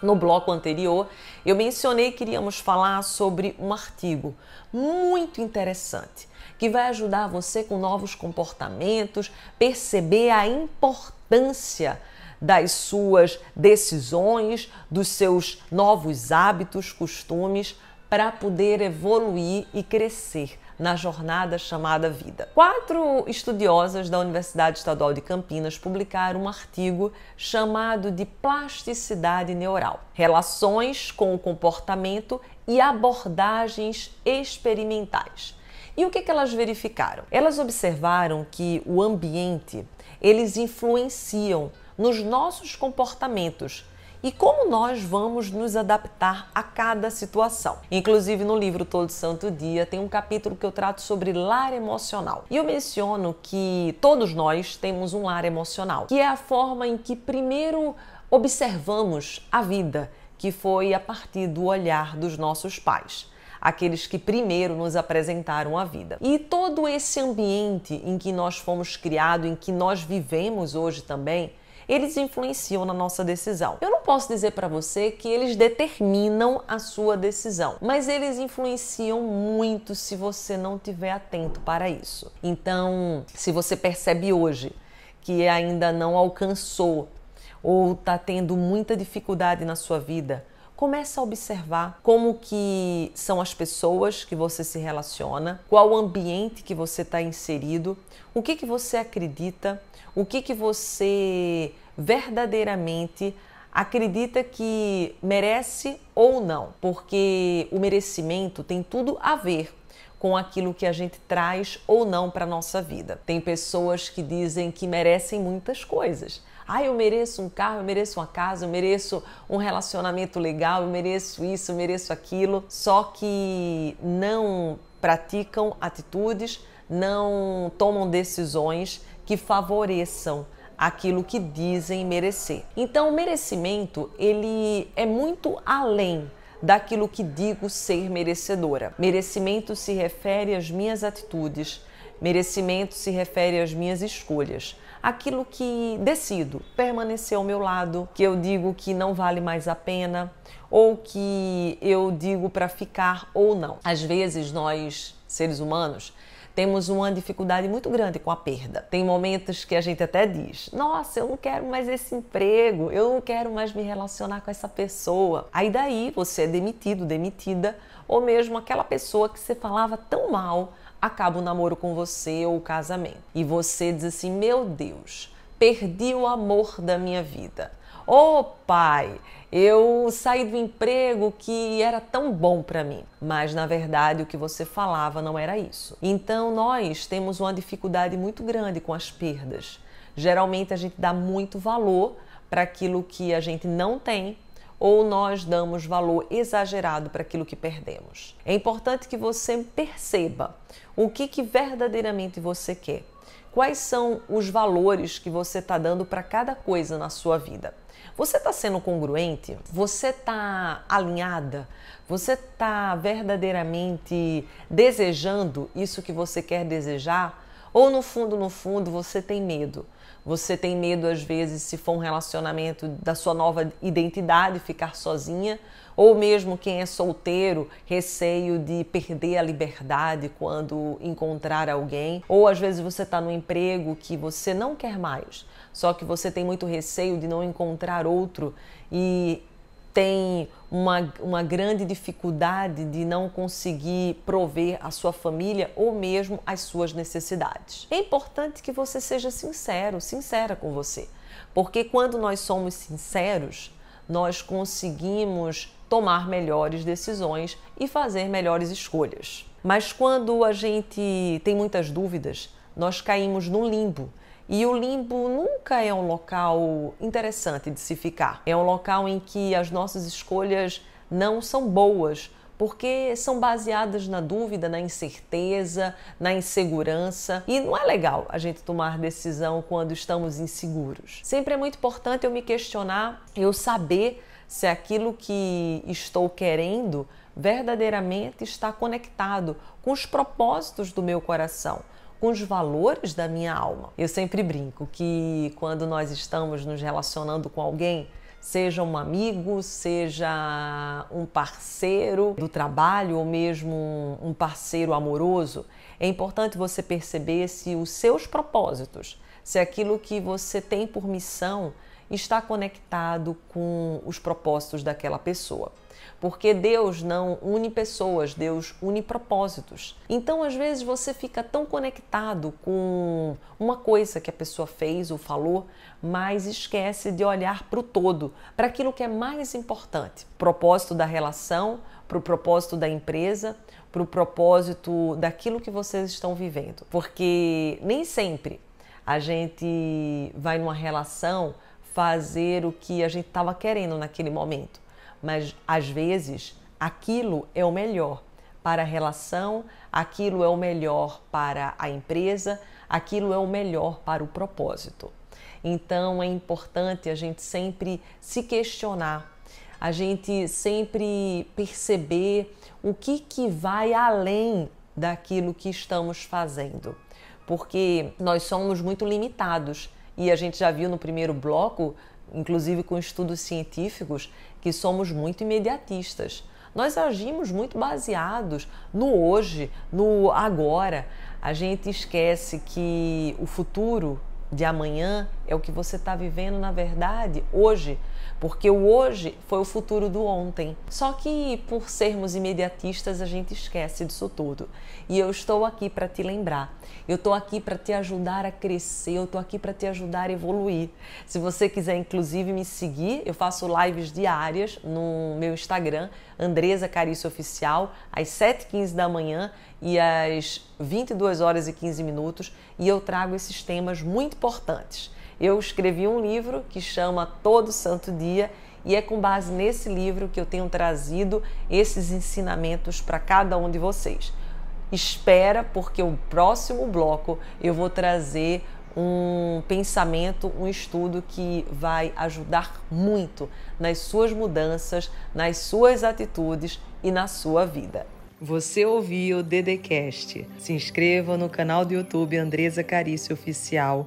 No bloco anterior, eu mencionei que iríamos falar sobre um artigo muito interessante que vai ajudar você com novos comportamentos, perceber a importância das suas decisões, dos seus novos hábitos, costumes, para poder evoluir e crescer na jornada chamada vida. Quatro estudiosas da Universidade Estadual de Campinas publicaram um artigo chamado de Plasticidade Neural: Relações com o comportamento e abordagens experimentais. E o que, que elas verificaram? Elas observaram que o ambiente eles influenciam nos nossos comportamentos e como nós vamos nos adaptar a cada situação. Inclusive no livro Todo Santo Dia tem um capítulo que eu trato sobre lar emocional. E eu menciono que todos nós temos um lar emocional, que é a forma em que primeiro observamos a vida, que foi a partir do olhar dos nossos pais aqueles que primeiro nos apresentaram a vida. E todo esse ambiente em que nós fomos criados, em que nós vivemos hoje também, eles influenciam na nossa decisão. Eu não posso dizer para você que eles determinam a sua decisão, mas eles influenciam muito se você não estiver atento para isso. Então, se você percebe hoje que ainda não alcançou ou está tendo muita dificuldade na sua vida, Começa a observar como que são as pessoas que você se relaciona, qual o ambiente que você está inserido, o que, que você acredita, o que, que você verdadeiramente acredita que merece ou não, porque o merecimento tem tudo a ver com aquilo que a gente traz ou não para nossa vida. Tem pessoas que dizem que merecem muitas coisas. Ah, eu mereço um carro, eu mereço uma casa, eu mereço um relacionamento legal, eu mereço isso, eu mereço aquilo. Só que não praticam atitudes, não tomam decisões que favoreçam aquilo que dizem merecer. Então, o merecimento, ele é muito além daquilo que digo ser merecedora. Merecimento se refere às minhas atitudes, merecimento se refere às minhas escolhas aquilo que decido permanecer ao meu lado, que eu digo que não vale mais a pena, ou que eu digo para ficar ou não. Às vezes nós, seres humanos, temos uma dificuldade muito grande com a perda. Tem momentos que a gente até diz: Nossa, eu não quero mais esse emprego, eu não quero mais me relacionar com essa pessoa. Aí daí você é demitido, demitida, ou mesmo aquela pessoa que você falava tão mal acaba o namoro com você ou o casamento. E você diz assim: Meu Deus, perdi o amor da minha vida. Ô oh, pai, eu saí do emprego que era tão bom para mim, mas na verdade o que você falava não era isso. Então nós temos uma dificuldade muito grande com as perdas. Geralmente a gente dá muito valor para aquilo que a gente não tem ou nós damos valor exagerado para aquilo que perdemos. É importante que você perceba o que, que verdadeiramente você quer. Quais são os valores que você está dando para cada coisa na sua vida? Você está sendo congruente? Você está alinhada? Você está verdadeiramente desejando isso que você quer desejar? Ou no fundo, no fundo, você tem medo? Você tem medo, às vezes, se for um relacionamento da sua nova identidade, ficar sozinha, ou mesmo quem é solteiro, receio de perder a liberdade quando encontrar alguém, ou às vezes você está no emprego que você não quer mais, só que você tem muito receio de não encontrar outro e tem uma, uma grande dificuldade de não conseguir prover a sua família ou mesmo as suas necessidades. É importante que você seja sincero, sincera com você, porque quando nós somos sinceros, nós conseguimos tomar melhores decisões e fazer melhores escolhas. Mas quando a gente tem muitas dúvidas, nós caímos no limbo e o limbo nunca é um local interessante de se ficar. É um local em que as nossas escolhas não são boas, porque são baseadas na dúvida, na incerteza, na insegurança. E não é legal a gente tomar decisão quando estamos inseguros. Sempre é muito importante eu me questionar, eu saber se aquilo que estou querendo verdadeiramente está conectado com os propósitos do meu coração com os valores da minha alma. Eu sempre brinco que quando nós estamos nos relacionando com alguém, seja um amigo, seja um parceiro do trabalho ou mesmo um parceiro amoroso, é importante você perceber se os seus propósitos, se aquilo que você tem por missão está conectado com os propósitos daquela pessoa. Porque Deus não une pessoas, Deus une propósitos. Então, às vezes, você fica tão conectado com uma coisa que a pessoa fez ou falou, mas esquece de olhar para o todo, para aquilo que é mais importante: propósito da relação, para o propósito da empresa, para o propósito daquilo que vocês estão vivendo. Porque nem sempre a gente vai numa relação fazer o que a gente estava querendo naquele momento mas às vezes aquilo é o melhor para a relação, aquilo é o melhor para a empresa, aquilo é o melhor para o propósito. Então é importante a gente sempre se questionar, a gente sempre perceber o que, que vai além daquilo que estamos fazendo, porque nós somos muito limitados e a gente já viu no primeiro bloco inclusive com estudos científicos, que somos muito imediatistas. Nós agimos muito baseados no hoje, no agora. A gente esquece que o futuro de amanhã é o que você está vivendo na verdade hoje, porque o hoje foi o futuro do ontem. Só que por sermos imediatistas a gente esquece disso tudo. E eu estou aqui para te lembrar. Eu estou aqui para te ajudar a crescer, eu estou aqui para te ajudar a evoluir. Se você quiser inclusive me seguir, eu faço lives diárias no meu Instagram, Andresa Carício Oficial, às 7h15 da manhã e às 22 horas e 15 minutos, e eu trago esses temas muito importantes. Eu escrevi um livro que chama Todo Santo Dia e é com base nesse livro que eu tenho trazido esses ensinamentos para cada um de vocês. Espera, porque o próximo bloco eu vou trazer um pensamento, um estudo que vai ajudar muito nas suas mudanças, nas suas atitudes e na sua vida. Você ouviu o Dedecast. Se inscreva no canal do YouTube Andresa Carício Oficial.